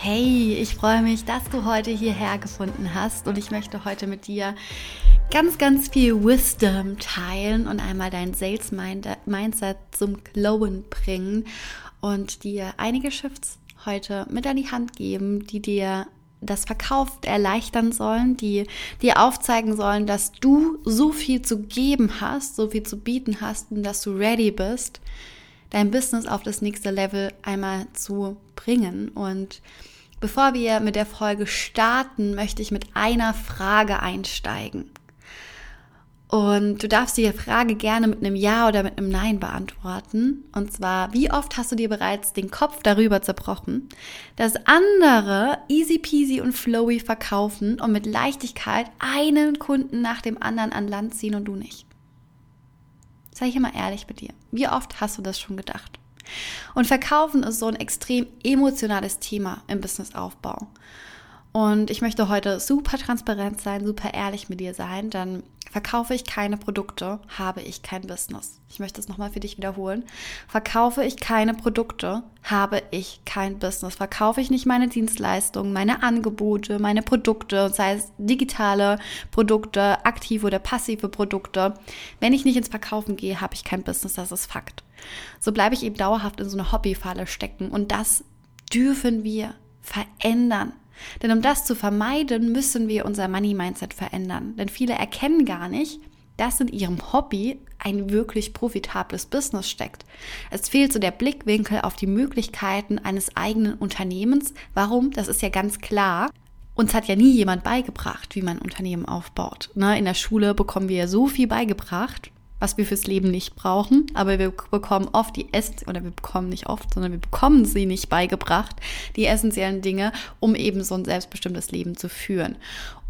Hey, ich freue mich, dass du heute hierher gefunden hast und ich möchte heute mit dir ganz, ganz viel Wisdom teilen und einmal dein Sales Mindset zum Glowen bringen und dir einige Shifts heute mit an die Hand geben, die dir das Verkauf erleichtern sollen, die dir aufzeigen sollen, dass du so viel zu geben hast, so viel zu bieten hast und dass du ready bist, dein Business auf das nächste Level einmal zu bringen. Und bevor wir mit der Folge starten, möchte ich mit einer Frage einsteigen. Und du darfst die Frage gerne mit einem Ja oder mit einem Nein beantworten. Und zwar, wie oft hast du dir bereits den Kopf darüber zerbrochen, dass andere easy peasy und flowy verkaufen und mit Leichtigkeit einen Kunden nach dem anderen an Land ziehen und du nicht? Sei ich immer ehrlich mit dir. Wie oft hast du das schon gedacht? Und Verkaufen ist so ein extrem emotionales Thema im Businessaufbau. Und ich möchte heute super transparent sein, super ehrlich mit dir sein, denn Verkaufe ich keine Produkte, habe ich kein Business. Ich möchte es nochmal für dich wiederholen. Verkaufe ich keine Produkte, habe ich kein Business. Verkaufe ich nicht meine Dienstleistungen, meine Angebote, meine Produkte, sei es digitale Produkte, aktive oder passive Produkte. Wenn ich nicht ins Verkaufen gehe, habe ich kein Business. Das ist Fakt. So bleibe ich eben dauerhaft in so eine Hobbyfalle stecken. Und das dürfen wir verändern. Denn um das zu vermeiden, müssen wir unser Money-Mindset verändern. Denn viele erkennen gar nicht, dass in ihrem Hobby ein wirklich profitables Business steckt. Es fehlt so der Blickwinkel auf die Möglichkeiten eines eigenen Unternehmens. Warum? Das ist ja ganz klar. Uns hat ja nie jemand beigebracht, wie man ein Unternehmen aufbaut. Ne, in der Schule bekommen wir ja so viel beigebracht, was wir fürs Leben nicht brauchen, aber wir bekommen oft die Essen oder wir bekommen nicht oft, sondern wir bekommen sie nicht beigebracht, die essentiellen Dinge, um eben so ein selbstbestimmtes Leben zu führen.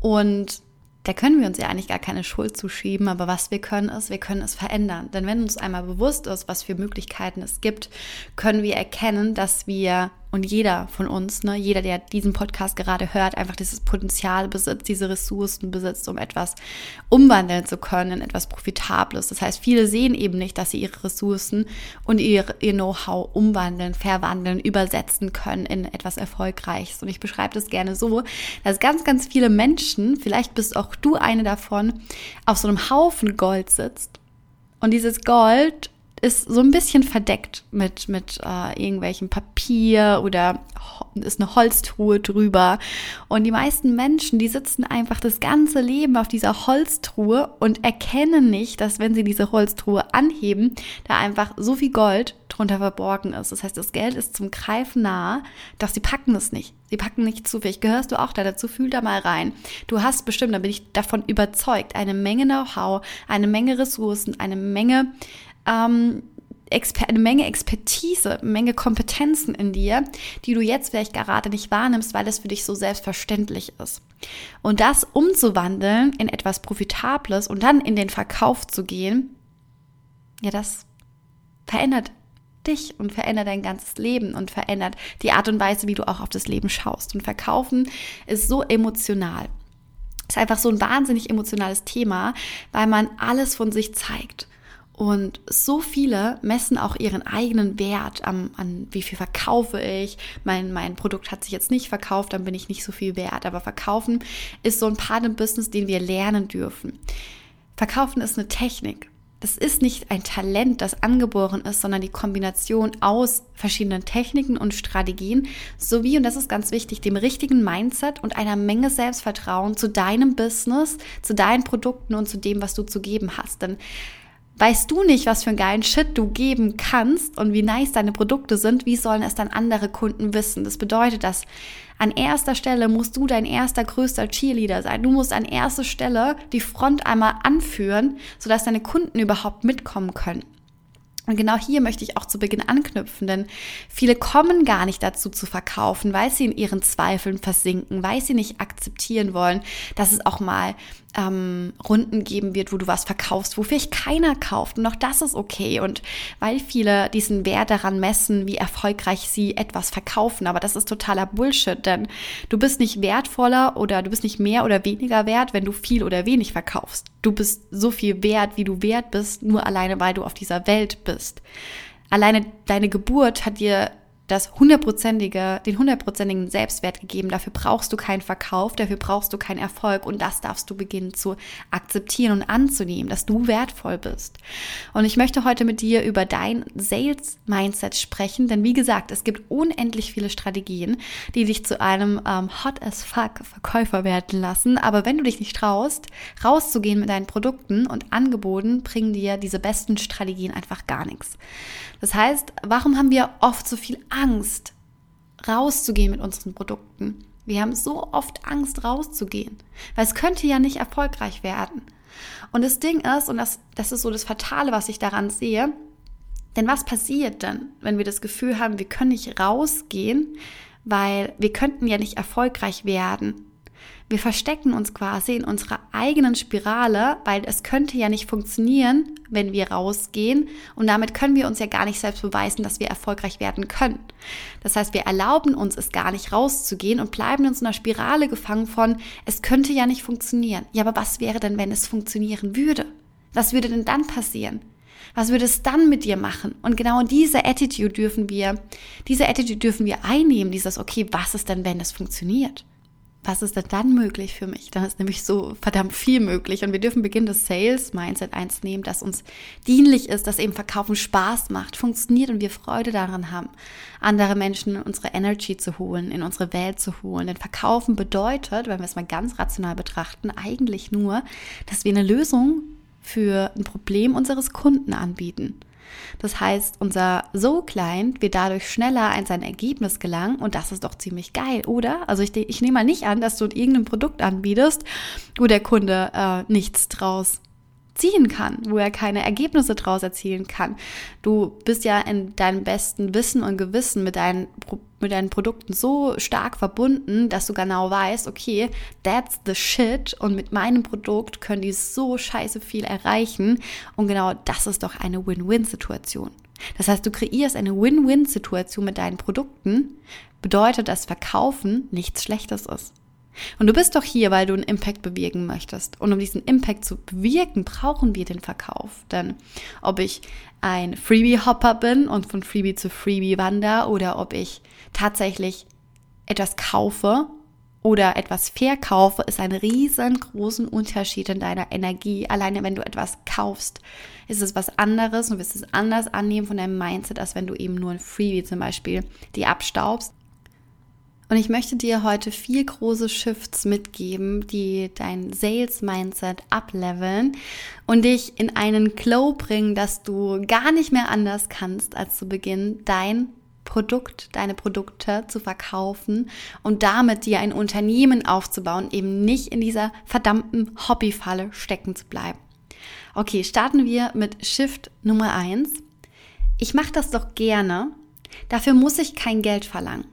Und da können wir uns ja eigentlich gar keine Schuld zuschieben, aber was wir können ist, wir können es verändern. Denn wenn uns einmal bewusst ist, was für Möglichkeiten es gibt, können wir erkennen, dass wir und jeder von uns, ne, jeder, der diesen Podcast gerade hört, einfach dieses Potenzial besitzt, diese Ressourcen besitzt, um etwas umwandeln zu können in etwas Profitables. Das heißt, viele sehen eben nicht, dass sie ihre Ressourcen und ihr, ihr Know-how umwandeln, verwandeln, übersetzen können in etwas Erfolgreiches. Und ich beschreibe das gerne so, dass ganz, ganz viele Menschen, vielleicht bist auch du eine davon, auf so einem Haufen Gold sitzt. Und dieses Gold ist so ein bisschen verdeckt mit, mit äh, irgendwelchem Papier oder ist eine Holztruhe drüber. Und die meisten Menschen, die sitzen einfach das ganze Leben auf dieser Holztruhe und erkennen nicht, dass wenn sie diese Holztruhe anheben, da einfach so viel Gold drunter verborgen ist. Das heißt, das Geld ist zum Greifen nah, doch sie packen es nicht. Sie packen nicht zu. Vielleicht gehörst du auch da dazu, fühl da mal rein. Du hast bestimmt, da bin ich davon überzeugt, eine Menge Know-how, eine Menge Ressourcen, eine Menge ähm, eine Menge Expertise, eine Menge Kompetenzen in dir, die du jetzt vielleicht gerade nicht wahrnimmst, weil es für dich so selbstverständlich ist. Und das umzuwandeln in etwas Profitables und dann in den Verkauf zu gehen, ja, das verändert dich und verändert dein ganzes Leben und verändert die Art und Weise, wie du auch auf das Leben schaust. Und Verkaufen ist so emotional. Ist einfach so ein wahnsinnig emotionales Thema, weil man alles von sich zeigt. Und so viele messen auch ihren eigenen Wert am, an, wie viel verkaufe ich. Mein, mein Produkt hat sich jetzt nicht verkauft, dann bin ich nicht so viel wert. Aber verkaufen ist so ein Part im Business, den wir lernen dürfen. Verkaufen ist eine Technik. Das ist nicht ein Talent, das angeboren ist, sondern die Kombination aus verschiedenen Techniken und Strategien sowie, und das ist ganz wichtig, dem richtigen Mindset und einer Menge Selbstvertrauen zu deinem Business, zu deinen Produkten und zu dem, was du zu geben hast. Denn Weißt du nicht, was für einen geilen Shit du geben kannst und wie nice deine Produkte sind, wie sollen es dann andere Kunden wissen? Das bedeutet, dass an erster Stelle musst du dein erster größter Cheerleader sein. Du musst an erster Stelle die Front einmal anführen, sodass deine Kunden überhaupt mitkommen können. Und genau hier möchte ich auch zu Beginn anknüpfen, denn viele kommen gar nicht dazu zu verkaufen, weil sie in ihren Zweifeln versinken, weil sie nicht akzeptieren wollen, dass es auch mal ähm, Runden geben wird, wo du was verkaufst, wo vielleicht keiner kauft. Und auch das ist okay. Und weil viele diesen Wert daran messen, wie erfolgreich sie etwas verkaufen. Aber das ist totaler Bullshit, denn du bist nicht wertvoller oder du bist nicht mehr oder weniger wert, wenn du viel oder wenig verkaufst. Du bist so viel wert, wie du wert bist, nur alleine, weil du auf dieser Welt bist. Alleine deine Geburt hat dir das hundertprozentige, den hundertprozentigen Selbstwert gegeben. Dafür brauchst du keinen Verkauf, dafür brauchst du keinen Erfolg und das darfst du beginnen zu akzeptieren und anzunehmen, dass du wertvoll bist. Und ich möchte heute mit dir über dein Sales Mindset sprechen, denn wie gesagt, es gibt unendlich viele Strategien, die dich zu einem ähm, hot as fuck Verkäufer werden lassen. Aber wenn du dich nicht traust, rauszugehen mit deinen Produkten und Angeboten, bringen dir diese besten Strategien einfach gar nichts. Das heißt, warum haben wir oft so viel rauszugehen mit unseren Produkten? Wir haben so oft Angst, rauszugehen, weil es könnte ja nicht erfolgreich werden. Und das Ding ist, und das, das ist so das Fatale, was ich daran sehe, denn was passiert dann, wenn wir das Gefühl haben, wir können nicht rausgehen, weil wir könnten ja nicht erfolgreich werden? Wir verstecken uns quasi in unserer eigenen Spirale, weil es könnte ja nicht funktionieren, wenn wir rausgehen und damit können wir uns ja gar nicht selbst beweisen, dass wir erfolgreich werden können. Das heißt, wir erlauben uns es gar nicht rauszugehen und bleiben in so einer Spirale gefangen von, es könnte ja nicht funktionieren. Ja, aber was wäre denn, wenn es funktionieren würde? Was würde denn dann passieren? Was würde es dann mit dir machen? Und genau diese Attitude dürfen wir, diese Attitude dürfen wir einnehmen, dieses, okay, was ist denn, wenn es funktioniert? Was ist denn dann möglich für mich? Dann ist nämlich so verdammt viel möglich. Und wir dürfen beginnen, das Sales-Mindset eins nehmen, das uns dienlich ist, dass eben Verkaufen Spaß macht, funktioniert und wir Freude daran haben, andere Menschen in unsere Energy zu holen, in unsere Welt zu holen. Denn Verkaufen bedeutet, wenn wir es mal ganz rational betrachten, eigentlich nur, dass wir eine Lösung für ein Problem unseres Kunden anbieten. Das heißt, unser So-Client wird dadurch schneller an sein Ergebnis gelangen und das ist doch ziemlich geil, oder? Also ich, ich nehme mal nicht an, dass du irgendein Produkt anbietest, wo der Kunde äh, nichts draus ziehen kann, wo er keine Ergebnisse draus erzielen kann. Du bist ja in deinem besten Wissen und Gewissen mit deinen, mit deinen Produkten so stark verbunden, dass du genau weißt, okay, that's the shit und mit meinem Produkt können die so scheiße viel erreichen und genau das ist doch eine Win-Win-Situation. Das heißt, du kreierst eine Win-Win-Situation mit deinen Produkten, bedeutet, dass Verkaufen nichts Schlechtes ist. Und du bist doch hier, weil du einen Impact bewirken möchtest. Und um diesen Impact zu bewirken, brauchen wir den Verkauf. Denn ob ich ein Freebie-Hopper bin und von Freebie zu Freebie wander oder ob ich tatsächlich etwas kaufe oder etwas verkaufe, ist ein riesengroßen Unterschied in deiner Energie. Alleine wenn du etwas kaufst, ist es was anderes und wirst es anders annehmen von deinem Mindset, als wenn du eben nur ein Freebie zum Beispiel die abstaubst. Und ich möchte dir heute vier große Shifts mitgeben, die dein Sales-Mindset upleveln und dich in einen Glow bringen, dass du gar nicht mehr anders kannst, als zu Beginn dein Produkt, deine Produkte zu verkaufen und damit dir ein Unternehmen aufzubauen, eben nicht in dieser verdammten Hobbyfalle stecken zu bleiben. Okay, starten wir mit Shift Nummer eins. Ich mache das doch gerne. Dafür muss ich kein Geld verlangen.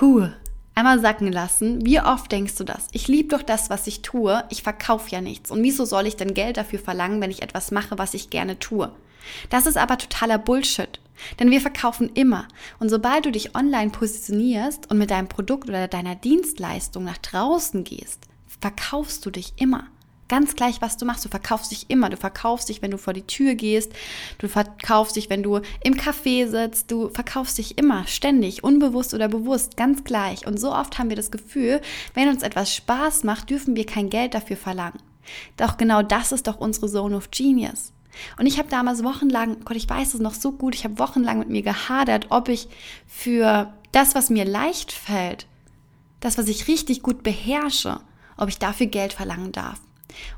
Huh, einmal sacken lassen. Wie oft denkst du das? Ich liebe doch das, was ich tue. Ich verkaufe ja nichts. Und wieso soll ich denn Geld dafür verlangen, wenn ich etwas mache, was ich gerne tue? Das ist aber totaler Bullshit. Denn wir verkaufen immer. Und sobald du dich online positionierst und mit deinem Produkt oder deiner Dienstleistung nach draußen gehst, verkaufst du dich immer. Ganz gleich, was du machst. Du verkaufst dich immer. Du verkaufst dich, wenn du vor die Tür gehst. Du verkaufst dich, wenn du im Café sitzt. Du verkaufst dich immer, ständig, unbewusst oder bewusst, ganz gleich. Und so oft haben wir das Gefühl, wenn uns etwas Spaß macht, dürfen wir kein Geld dafür verlangen. Doch genau das ist doch unsere Zone of Genius. Und ich habe damals wochenlang, Gott, ich weiß es noch so gut, ich habe wochenlang mit mir gehadert, ob ich für das, was mir leicht fällt, das, was ich richtig gut beherrsche, ob ich dafür Geld verlangen darf.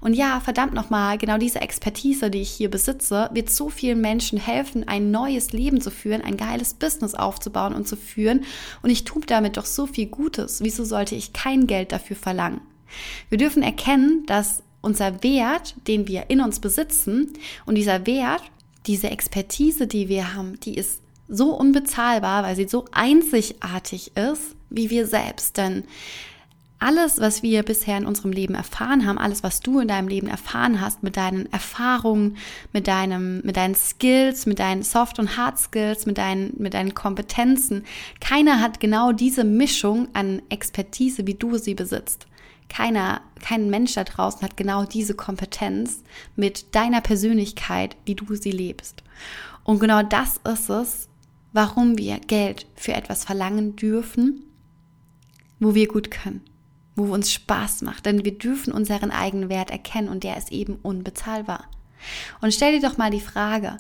Und ja, verdammt nochmal, genau diese Expertise, die ich hier besitze, wird so vielen Menschen helfen, ein neues Leben zu führen, ein geiles Business aufzubauen und zu führen. Und ich tue damit doch so viel Gutes. Wieso sollte ich kein Geld dafür verlangen? Wir dürfen erkennen, dass unser Wert, den wir in uns besitzen, und dieser Wert, diese Expertise, die wir haben, die ist so unbezahlbar, weil sie so einzigartig ist, wie wir selbst. Denn alles, was wir bisher in unserem Leben erfahren haben, alles, was du in deinem Leben erfahren hast, mit deinen Erfahrungen, mit deinem, mit deinen Skills, mit deinen Soft- und Hard Skills, mit deinen, mit deinen Kompetenzen, keiner hat genau diese Mischung an Expertise, wie du sie besitzt. Keiner, kein Mensch da draußen hat genau diese Kompetenz mit deiner Persönlichkeit, wie du sie lebst. Und genau das ist es, warum wir Geld für etwas verlangen dürfen, wo wir gut können wo uns Spaß macht, denn wir dürfen unseren eigenen Wert erkennen und der ist eben unbezahlbar. Und stell dir doch mal die Frage,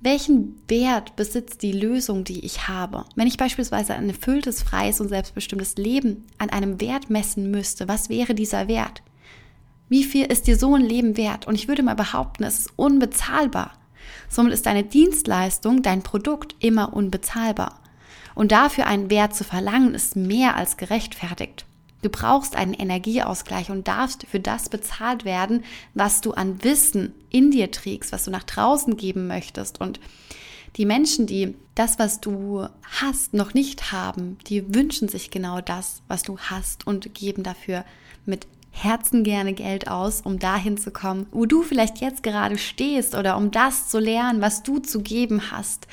welchen Wert besitzt die Lösung, die ich habe? Wenn ich beispielsweise ein erfülltes, freies und selbstbestimmtes Leben an einem Wert messen müsste, was wäre dieser Wert? Wie viel ist dir so ein Leben wert? Und ich würde mal behaupten, es ist unbezahlbar. Somit ist deine Dienstleistung, dein Produkt immer unbezahlbar. Und dafür einen Wert zu verlangen, ist mehr als gerechtfertigt. Du brauchst einen Energieausgleich und darfst für das bezahlt werden, was du an Wissen in dir trägst, was du nach draußen geben möchtest. Und die Menschen, die das, was du hast, noch nicht haben, die wünschen sich genau das, was du hast und geben dafür mit Herzen gerne Geld aus, um dahin zu kommen, wo du vielleicht jetzt gerade stehst oder um das zu lernen, was du zu geben hast.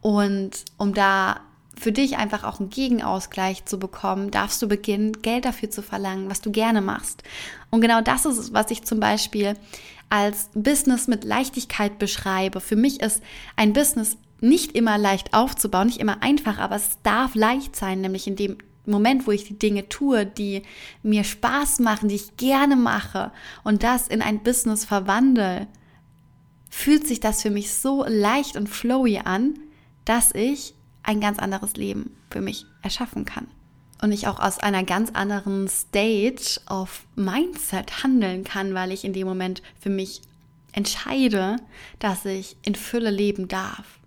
Und um da für dich einfach auch einen Gegenausgleich zu bekommen, darfst du beginnen, Geld dafür zu verlangen, was du gerne machst. Und genau das ist es, was ich zum Beispiel als Business mit Leichtigkeit beschreibe. Für mich ist ein Business nicht immer leicht aufzubauen, nicht immer einfach, aber es darf leicht sein, nämlich in dem Moment, wo ich die Dinge tue, die mir Spaß machen, die ich gerne mache und das in ein Business verwandle, fühlt sich das für mich so leicht und flowy an, dass ich ein ganz anderes Leben für mich erschaffen kann. Und ich auch aus einer ganz anderen Stage of Mindset handeln kann, weil ich in dem Moment für mich entscheide, dass ich in Fülle leben darf.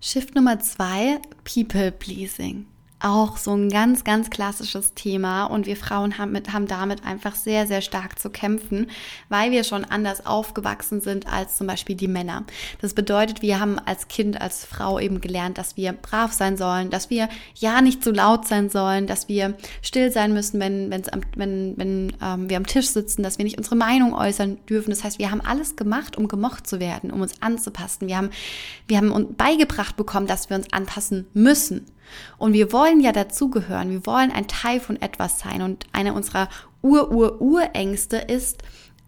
Shift Nummer zwei, People Pleasing auch so ein ganz, ganz klassisches Thema und wir Frauen haben, mit, haben damit einfach sehr, sehr stark zu kämpfen, weil wir schon anders aufgewachsen sind als zum Beispiel die Männer. Das bedeutet, wir haben als Kind, als Frau eben gelernt, dass wir brav sein sollen, dass wir ja nicht zu laut sein sollen, dass wir still sein müssen, wenn, wenn's am, wenn, wenn ähm, wir am Tisch sitzen, dass wir nicht unsere Meinung äußern dürfen. Das heißt, wir haben alles gemacht, um gemocht zu werden, um uns anzupassen. Wir haben, wir haben uns beigebracht bekommen, dass wir uns anpassen müssen. Und wir wollen ja dazugehören, wir wollen ein Teil von etwas sein. Und eine unserer Ur-Ur-Urängste ist,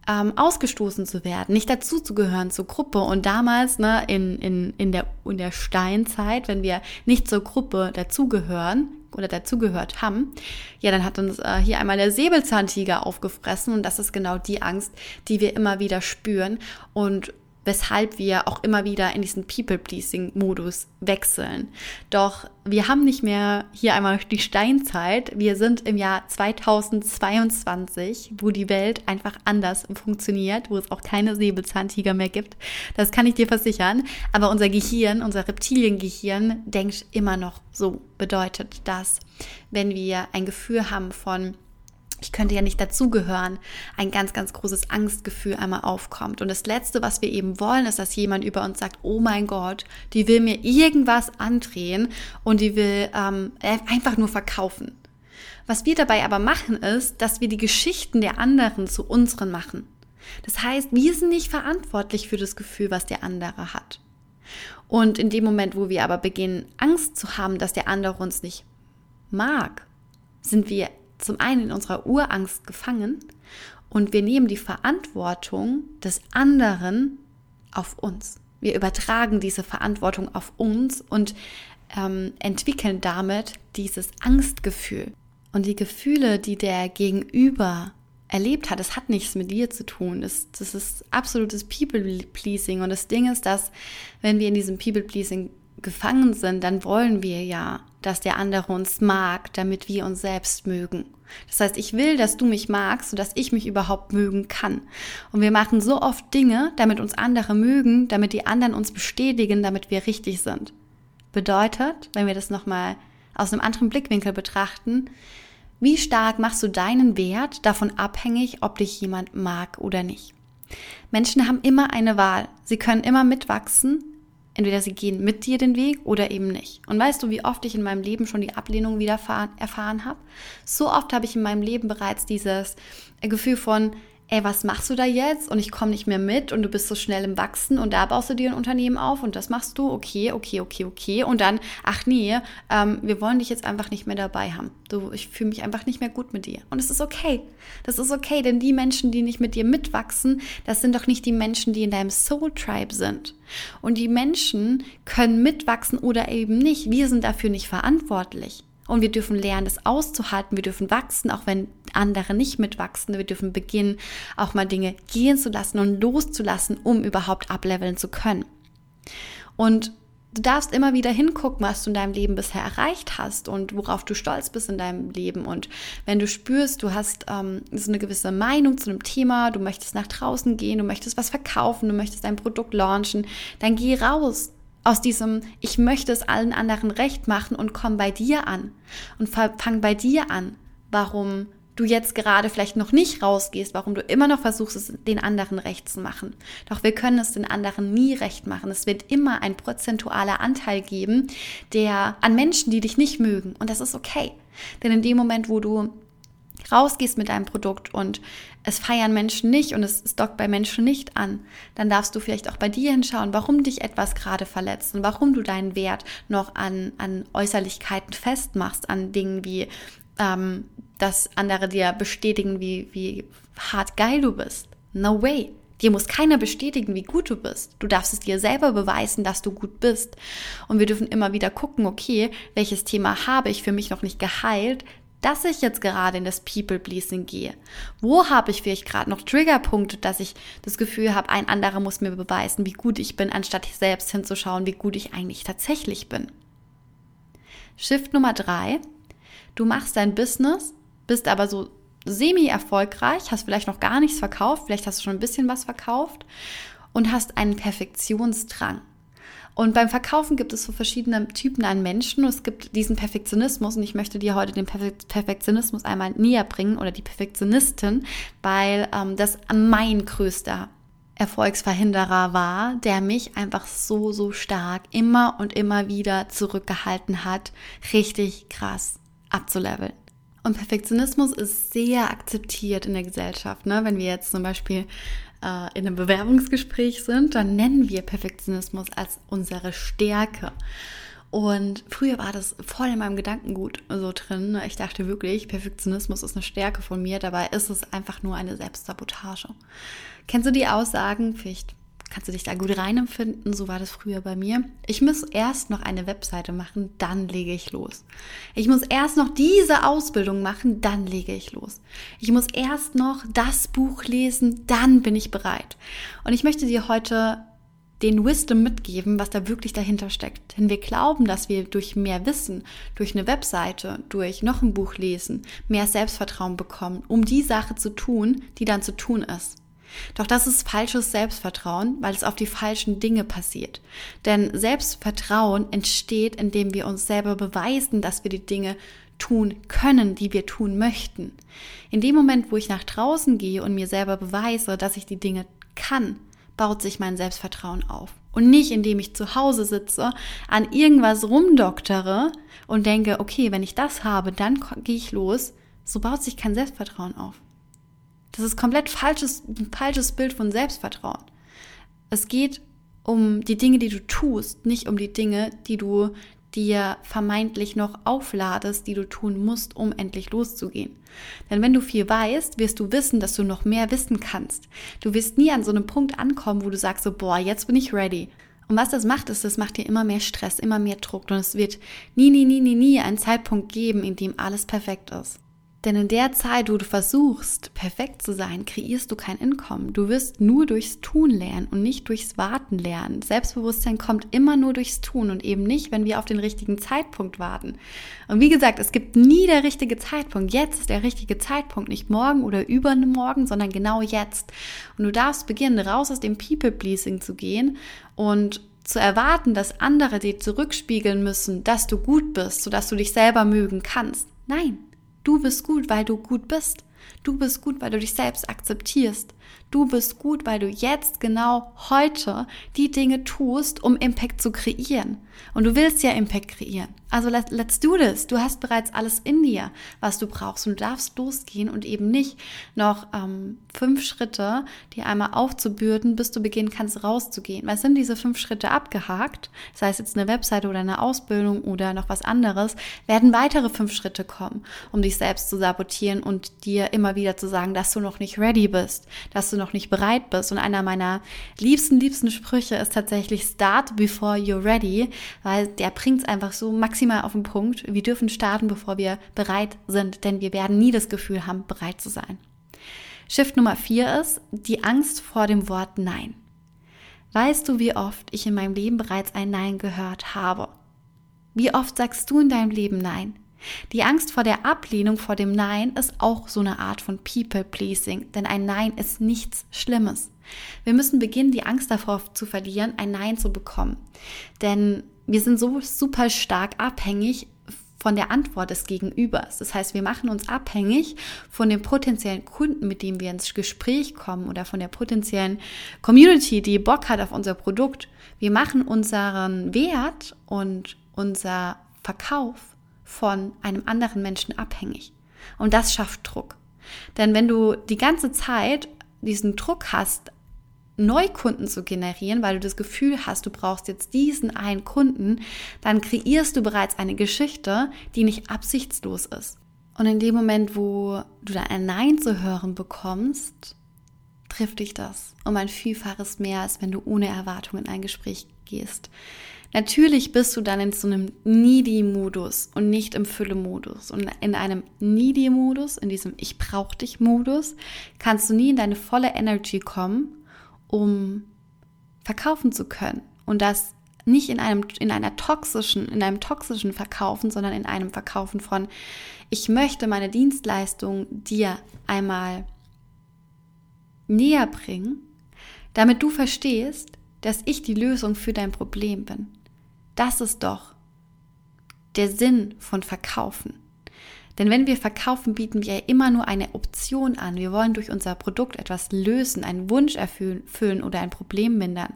ähm, ausgestoßen zu werden, nicht dazuzugehören zur Gruppe. Und damals, ne, in, in, in, der, in der Steinzeit, wenn wir nicht zur Gruppe dazugehören oder dazugehört haben, ja, dann hat uns äh, hier einmal der Säbelzahntiger aufgefressen. Und das ist genau die Angst, die wir immer wieder spüren. Und weshalb wir auch immer wieder in diesen People-Pleasing-Modus wechseln. Doch wir haben nicht mehr hier einmal die Steinzeit. Wir sind im Jahr 2022, wo die Welt einfach anders funktioniert, wo es auch keine Säbelzahntiger mehr gibt. Das kann ich dir versichern. Aber unser Gehirn, unser Reptiliengehirn denkt immer noch so. Bedeutet das, wenn wir ein Gefühl haben von ich könnte ja nicht dazugehören, ein ganz, ganz großes Angstgefühl einmal aufkommt. Und das Letzte, was wir eben wollen, ist, dass jemand über uns sagt, oh mein Gott, die will mir irgendwas andrehen und die will ähm, einfach nur verkaufen. Was wir dabei aber machen, ist, dass wir die Geschichten der anderen zu unseren machen. Das heißt, wir sind nicht verantwortlich für das Gefühl, was der andere hat. Und in dem Moment, wo wir aber beginnen, Angst zu haben, dass der andere uns nicht mag, sind wir zum einen in unserer Urangst gefangen und wir nehmen die Verantwortung des anderen auf uns. Wir übertragen diese Verantwortung auf uns und ähm, entwickeln damit dieses Angstgefühl. Und die Gefühle, die der Gegenüber erlebt hat, das hat nichts mit dir zu tun. Das, das ist absolutes People-Pleasing. Und das Ding ist, dass wenn wir in diesem People-Pleasing gefangen sind, dann wollen wir ja, dass der andere uns mag, damit wir uns selbst mögen. Das heißt, ich will, dass du mich magst, sodass ich mich überhaupt mögen kann. Und wir machen so oft Dinge, damit uns andere mögen, damit die anderen uns bestätigen, damit wir richtig sind. Bedeutet, wenn wir das nochmal aus einem anderen Blickwinkel betrachten, wie stark machst du deinen Wert davon abhängig, ob dich jemand mag oder nicht? Menschen haben immer eine Wahl. Sie können immer mitwachsen Entweder sie gehen mit dir den Weg oder eben nicht. Und weißt du, wie oft ich in meinem Leben schon die Ablehnung wieder erfahren habe? So oft habe ich in meinem Leben bereits dieses Gefühl von, ey, was machst du da jetzt? Und ich komme nicht mehr mit und du bist so schnell im Wachsen und da baust du dir ein Unternehmen auf und das machst du, okay, okay, okay, okay. Und dann, ach nee, ähm, wir wollen dich jetzt einfach nicht mehr dabei haben. Du, ich fühle mich einfach nicht mehr gut mit dir. Und es ist okay. Das ist okay, denn die Menschen, die nicht mit dir mitwachsen, das sind doch nicht die Menschen, die in deinem Soul Tribe sind. Und die Menschen können mitwachsen oder eben nicht. Wir sind dafür nicht verantwortlich. Und wir dürfen lernen, das auszuhalten. Wir dürfen wachsen, auch wenn andere nicht mitwachsen. Wir dürfen beginnen, auch mal Dinge gehen zu lassen und loszulassen, um überhaupt ableveln zu können. Und du darfst immer wieder hingucken, was du in deinem Leben bisher erreicht hast und worauf du stolz bist in deinem Leben. Und wenn du spürst, du hast ähm, so eine gewisse Meinung zu einem Thema, du möchtest nach draußen gehen, du möchtest was verkaufen, du möchtest dein Produkt launchen, dann geh raus aus diesem, ich möchte es allen anderen recht machen und komm bei dir an und fang bei dir an, warum du jetzt gerade vielleicht noch nicht rausgehst, warum du immer noch versuchst, es den anderen recht zu machen. Doch wir können es den anderen nie recht machen. Es wird immer ein prozentualer Anteil geben, der an Menschen, die dich nicht mögen. Und das ist okay. Denn in dem Moment, wo du rausgehst mit deinem Produkt und es feiern Menschen nicht und es dockt bei Menschen nicht an, dann darfst du vielleicht auch bei dir hinschauen, warum dich etwas gerade verletzt und warum du deinen Wert noch an, an Äußerlichkeiten festmachst, an Dingen wie, ähm, dass andere dir bestätigen, wie, wie hart geil du bist. No way. Dir muss keiner bestätigen, wie gut du bist. Du darfst es dir selber beweisen, dass du gut bist. Und wir dürfen immer wieder gucken, okay, welches Thema habe ich für mich noch nicht geheilt? Dass ich jetzt gerade in das People-Pleasing gehe? Wo habe ich vielleicht gerade noch Triggerpunkte, dass ich das Gefühl habe, ein anderer muss mir beweisen, wie gut ich bin, anstatt selbst hinzuschauen, wie gut ich eigentlich tatsächlich bin? Shift Nummer drei. Du machst dein Business, bist aber so semi-erfolgreich, hast vielleicht noch gar nichts verkauft, vielleicht hast du schon ein bisschen was verkauft und hast einen Perfektionsdrang. Und beim Verkaufen gibt es so verschiedene Typen an Menschen. Es gibt diesen Perfektionismus und ich möchte dir heute den Perfektionismus einmal näher bringen oder die Perfektionistin, weil ähm, das mein größter Erfolgsverhinderer war, der mich einfach so, so stark immer und immer wieder zurückgehalten hat, richtig krass abzuleveln. Und Perfektionismus ist sehr akzeptiert in der Gesellschaft. Ne? Wenn wir jetzt zum Beispiel in einem Bewerbungsgespräch sind, dann nennen wir Perfektionismus als unsere Stärke. Und früher war das voll in meinem Gedankengut so drin. Ich dachte wirklich, Perfektionismus ist eine Stärke von mir. Dabei ist es einfach nur eine Selbstsabotage. Kennst du die Aussagen? Vielleicht kannst du dich da gut reinempfinden. So war das früher bei mir. Ich muss erst noch eine Webseite machen, dann lege ich los. Ich muss erst noch diese Ausbildung machen, dann lege ich los. Ich muss erst noch das Buch lesen, dann bin ich bereit. Und ich möchte dir heute den Wisdom mitgeben, was da wirklich dahinter steckt. Denn wir glauben, dass wir durch mehr Wissen, durch eine Webseite, durch noch ein Buch lesen, mehr Selbstvertrauen bekommen, um die Sache zu tun, die dann zu tun ist. Doch das ist falsches Selbstvertrauen, weil es auf die falschen Dinge passiert. Denn Selbstvertrauen entsteht, indem wir uns selber beweisen, dass wir die Dinge tun können, die wir tun möchten. In dem Moment, wo ich nach draußen gehe und mir selber beweise, dass ich die Dinge kann, baut sich mein Selbstvertrauen auf. Und nicht, indem ich zu Hause sitze, an irgendwas rumdoktere und denke, okay, wenn ich das habe, dann gehe ich los. So baut sich kein Selbstvertrauen auf. Das ist komplett falsches, ein falsches Bild von Selbstvertrauen. Es geht um die Dinge, die du tust, nicht um die Dinge, die du dir vermeintlich noch aufladest, die du tun musst, um endlich loszugehen. Denn wenn du viel weißt, wirst du wissen, dass du noch mehr wissen kannst. Du wirst nie an so einem Punkt ankommen, wo du sagst so, boah, jetzt bin ich ready. Und was das macht, ist, das macht dir immer mehr Stress, immer mehr Druck und es wird nie, nie, nie, nie, nie einen Zeitpunkt geben, in dem alles perfekt ist. Denn in der Zeit, wo du versuchst, perfekt zu sein, kreierst du kein Einkommen. Du wirst nur durchs Tun lernen und nicht durchs Warten lernen. Selbstbewusstsein kommt immer nur durchs Tun und eben nicht, wenn wir auf den richtigen Zeitpunkt warten. Und wie gesagt, es gibt nie der richtige Zeitpunkt. Jetzt ist der richtige Zeitpunkt, nicht morgen oder übermorgen, sondern genau jetzt. Und du darfst beginnen, raus aus dem People-Pleasing zu gehen und zu erwarten, dass andere dir zurückspiegeln müssen, dass du gut bist, sodass du dich selber mögen kannst. Nein, Du bist gut, weil du gut bist. Du bist gut, weil du dich selbst akzeptierst. Du bist gut, weil du jetzt genau heute die Dinge tust, um Impact zu kreieren. Und du willst ja Impact kreieren. Also let, let's do this. Du hast bereits alles in dir, was du brauchst. Und du darfst losgehen und eben nicht noch ähm, fünf Schritte, die einmal aufzubürden, bis du beginnen kannst, rauszugehen. Weil sind diese fünf Schritte abgehakt, sei es jetzt eine Webseite oder eine Ausbildung oder noch was anderes, werden weitere fünf Schritte kommen, um dich selbst zu sabotieren und dir immer wieder zu sagen, dass du noch nicht ready bist, dass du noch nicht bereit bist. Und einer meiner liebsten, liebsten Sprüche ist tatsächlich Start before you're ready, weil der bringt es einfach so maximal auf den Punkt. Wir dürfen starten, bevor wir bereit sind, denn wir werden nie das Gefühl haben, bereit zu sein. Shift Nummer vier ist die Angst vor dem Wort Nein. Weißt du, wie oft ich in meinem Leben bereits ein Nein gehört habe? Wie oft sagst du in deinem Leben Nein? Die Angst vor der Ablehnung, vor dem Nein ist auch so eine Art von People-Pleasing, denn ein Nein ist nichts Schlimmes. Wir müssen beginnen, die Angst davor zu verlieren, ein Nein zu bekommen. Denn wir sind so super stark abhängig von der Antwort des Gegenübers. Das heißt, wir machen uns abhängig von dem potenziellen Kunden, mit dem wir ins Gespräch kommen oder von der potenziellen Community, die Bock hat auf unser Produkt. Wir machen unseren Wert und unser Verkauf von einem anderen Menschen abhängig. Und das schafft Druck. Denn wenn du die ganze Zeit diesen Druck hast, Neukunden zu generieren, weil du das Gefühl hast, du brauchst jetzt diesen einen Kunden, dann kreierst du bereits eine Geschichte, die nicht absichtslos ist. Und in dem Moment, wo du dann ein Nein zu hören bekommst, trifft dich das um ein Vielfaches mehr, als wenn du ohne Erwartung in ein Gespräch gehst. Natürlich bist du dann in so einem Needy-Modus und nicht im Fülle-Modus. Und in einem Needy-Modus, in diesem Ich brauch dich Modus, kannst du nie in deine volle Energy kommen, um verkaufen zu können. Und das nicht in einem, in einer toxischen, in einem toxischen Verkaufen, sondern in einem Verkaufen von, ich möchte meine Dienstleistung dir einmal näher bringen, damit du verstehst, dass ich die Lösung für dein Problem bin. Das ist doch der Sinn von Verkaufen. Denn wenn wir verkaufen, bieten wir immer nur eine Option an. Wir wollen durch unser Produkt etwas lösen, einen Wunsch erfüllen oder ein Problem mindern.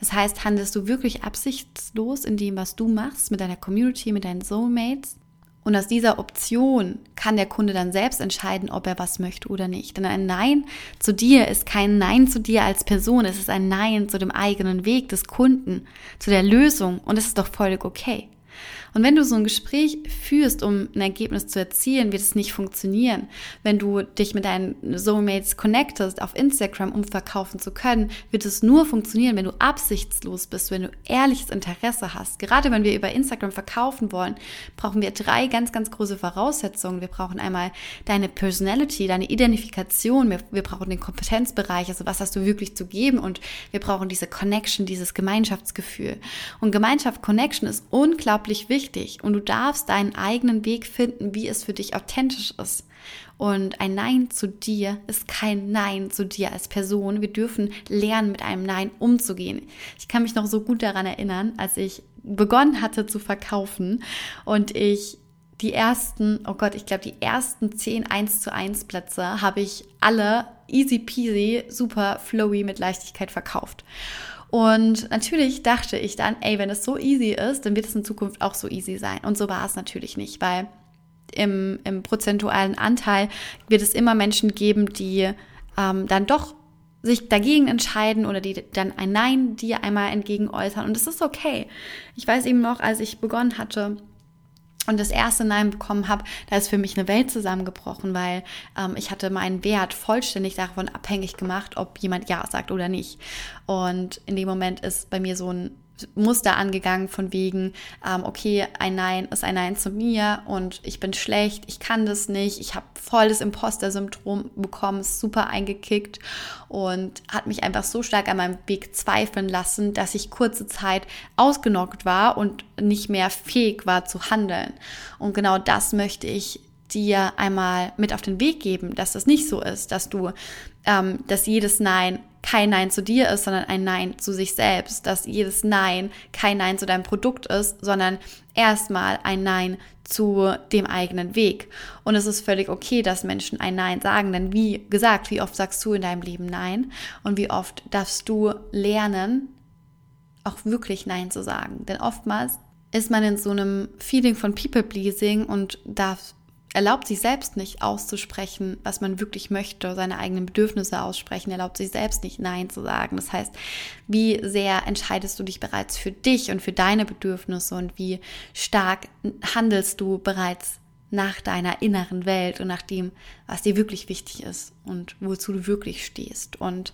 Das heißt, handelst du wirklich absichtslos in dem, was du machst, mit deiner Community, mit deinen Soulmates? Und aus dieser Option kann der Kunde dann selbst entscheiden, ob er was möchte oder nicht. Denn ein Nein zu dir ist kein Nein zu dir als Person, es ist ein Nein zu dem eigenen Weg des Kunden, zu der Lösung. Und es ist doch völlig okay. Und wenn du so ein Gespräch führst, um ein Ergebnis zu erzielen, wird es nicht funktionieren. Wenn du dich mit deinen Soulmates connectest auf Instagram, um verkaufen zu können, wird es nur funktionieren, wenn du absichtslos bist, wenn du ehrliches Interesse hast. Gerade wenn wir über Instagram verkaufen wollen, brauchen wir drei ganz, ganz große Voraussetzungen. Wir brauchen einmal deine Personality, deine Identifikation. Wir, wir brauchen den Kompetenzbereich, also was hast du wirklich zu geben und wir brauchen diese Connection, dieses Gemeinschaftsgefühl. Und Gemeinschaft, Connection ist unglaublich wichtig wichtig und du darfst deinen eigenen Weg finden, wie es für dich authentisch ist. Und ein Nein zu dir ist kein Nein zu dir als Person. Wir dürfen lernen, mit einem Nein umzugehen. Ich kann mich noch so gut daran erinnern, als ich begonnen hatte zu verkaufen und ich die ersten, oh Gott, ich glaube, die ersten 10 1 zu 1 Plätze habe ich alle easy peasy, super flowy mit Leichtigkeit verkauft. Und natürlich dachte ich dann, ey, wenn es so easy ist, dann wird es in Zukunft auch so easy sein. Und so war es natürlich nicht, weil im, im prozentualen Anteil wird es immer Menschen geben, die ähm, dann doch sich dagegen entscheiden oder die dann ein Nein dir einmal entgegen äußern. Und das ist okay. Ich weiß eben noch, als ich begonnen hatte, und das erste Nein bekommen habe, da ist für mich eine Welt zusammengebrochen, weil ähm, ich hatte meinen Wert vollständig davon abhängig gemacht, ob jemand Ja sagt oder nicht. Und in dem Moment ist bei mir so ein Muster angegangen von wegen, ähm, okay, ein Nein ist ein Nein zu mir und ich bin schlecht, ich kann das nicht, ich habe voll das Imposter-Syndrom bekommen, super eingekickt und hat mich einfach so stark an meinem Weg zweifeln lassen, dass ich kurze Zeit ausgenockt war und nicht mehr fähig war zu handeln. Und genau das möchte ich dir einmal mit auf den Weg geben, dass das nicht so ist, dass du, ähm, dass jedes Nein kein Nein zu dir ist, sondern ein Nein zu sich selbst, dass jedes Nein kein Nein zu deinem Produkt ist, sondern erstmal ein Nein zu dem eigenen Weg. Und es ist völlig okay, dass Menschen ein Nein sagen, denn wie gesagt, wie oft sagst du in deinem Leben Nein und wie oft darfst du lernen, auch wirklich Nein zu sagen. Denn oftmals ist man in so einem Feeling von People-Pleasing und darf erlaubt sich selbst nicht auszusprechen, was man wirklich möchte, seine eigenen Bedürfnisse aussprechen, erlaubt sich selbst nicht Nein zu sagen. Das heißt, wie sehr entscheidest du dich bereits für dich und für deine Bedürfnisse und wie stark handelst du bereits nach deiner inneren Welt und nach dem, was dir wirklich wichtig ist und wozu du wirklich stehst. Und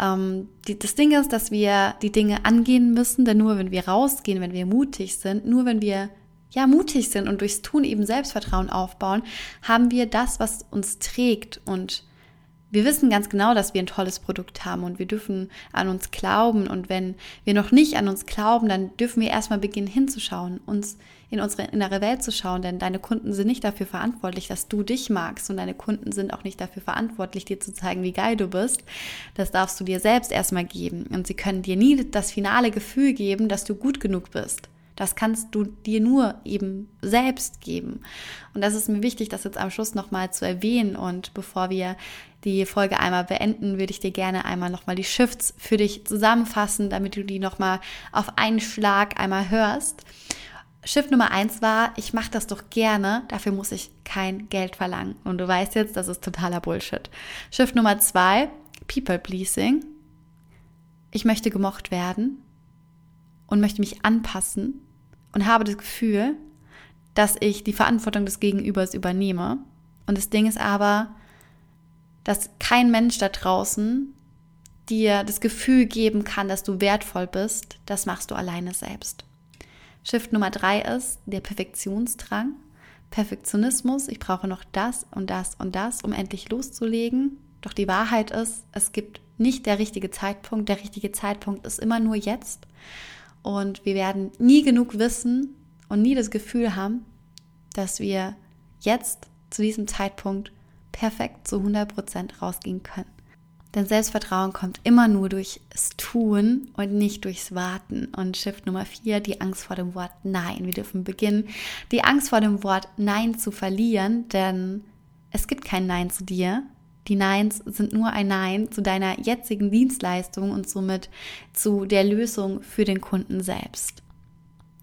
ähm, die, das Ding ist, dass wir die Dinge angehen müssen, denn nur wenn wir rausgehen, wenn wir mutig sind, nur wenn wir ja mutig sind und durchs Tun eben Selbstvertrauen aufbauen, haben wir das, was uns trägt und wir wissen ganz genau, dass wir ein tolles Produkt haben und wir dürfen an uns glauben. Und wenn wir noch nicht an uns glauben, dann dürfen wir erstmal beginnen hinzuschauen, uns in unsere innere Welt zu schauen, denn deine Kunden sind nicht dafür verantwortlich, dass du dich magst und deine Kunden sind auch nicht dafür verantwortlich, dir zu zeigen, wie geil du bist. Das darfst du dir selbst erstmal geben und sie können dir nie das finale Gefühl geben, dass du gut genug bist. Das kannst du dir nur eben selbst geben. Und das ist mir wichtig, das jetzt am Schluss nochmal zu erwähnen. Und bevor wir die Folge einmal beenden, würde ich dir gerne einmal nochmal die Shifts für dich zusammenfassen, damit du die nochmal auf einen Schlag einmal hörst. Shift Nummer eins war, ich mache das doch gerne, dafür muss ich kein Geld verlangen. Und du weißt jetzt, das ist totaler Bullshit. Shift Nummer zwei, People Pleasing. Ich möchte gemocht werden und möchte mich anpassen und habe das Gefühl, dass ich die Verantwortung des Gegenübers übernehme. Und das Ding ist aber, dass kein Mensch da draußen dir das Gefühl geben kann, dass du wertvoll bist. Das machst du alleine selbst. Shift Nummer drei ist der Perfektionsdrang. Perfektionismus, ich brauche noch das und das und das, um endlich loszulegen. Doch die Wahrheit ist, es gibt nicht der richtige Zeitpunkt. Der richtige Zeitpunkt ist immer nur jetzt. Und wir werden nie genug wissen und nie das Gefühl haben, dass wir jetzt zu diesem Zeitpunkt perfekt zu 100 Prozent rausgehen können. Denn Selbstvertrauen kommt immer nur durchs Tun und nicht durchs Warten. Und Shift Nummer 4, die Angst vor dem Wort Nein. Wir dürfen beginnen, die Angst vor dem Wort Nein zu verlieren, denn es gibt kein Nein zu dir. Die Neins sind nur ein Nein zu deiner jetzigen Dienstleistung und somit zu der Lösung für den Kunden selbst.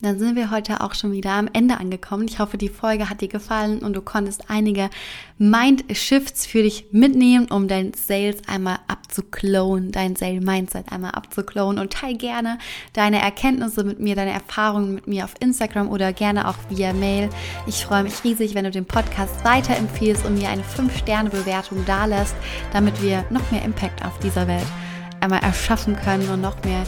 Dann sind wir heute auch schon wieder am Ende angekommen. Ich hoffe, die Folge hat dir gefallen und du konntest einige Mind-Shifts für dich mitnehmen, um dein Sales einmal abzuklonen, dein Sale-Mindset einmal abzuklonen und teil gerne deine Erkenntnisse mit mir, deine Erfahrungen mit mir auf Instagram oder gerne auch via Mail. Ich freue mich riesig, wenn du den Podcast weiterempfehlst und mir eine 5-Sterne-Bewertung dalässt, damit wir noch mehr Impact auf dieser Welt einmal erschaffen können und noch mehr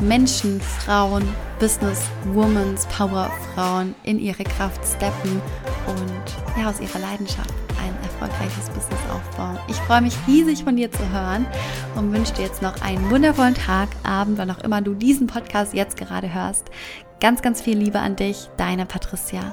Menschen, Frauen, Business Womans, Powerfrauen in ihre Kraft steppen und ja, aus ihrer Leidenschaft ein erfolgreiches Business aufbauen. Ich freue mich riesig von dir zu hören und wünsche dir jetzt noch einen wundervollen Tag, Abend, wann auch immer du diesen Podcast jetzt gerade hörst. Ganz, ganz viel Liebe an dich, deine Patricia.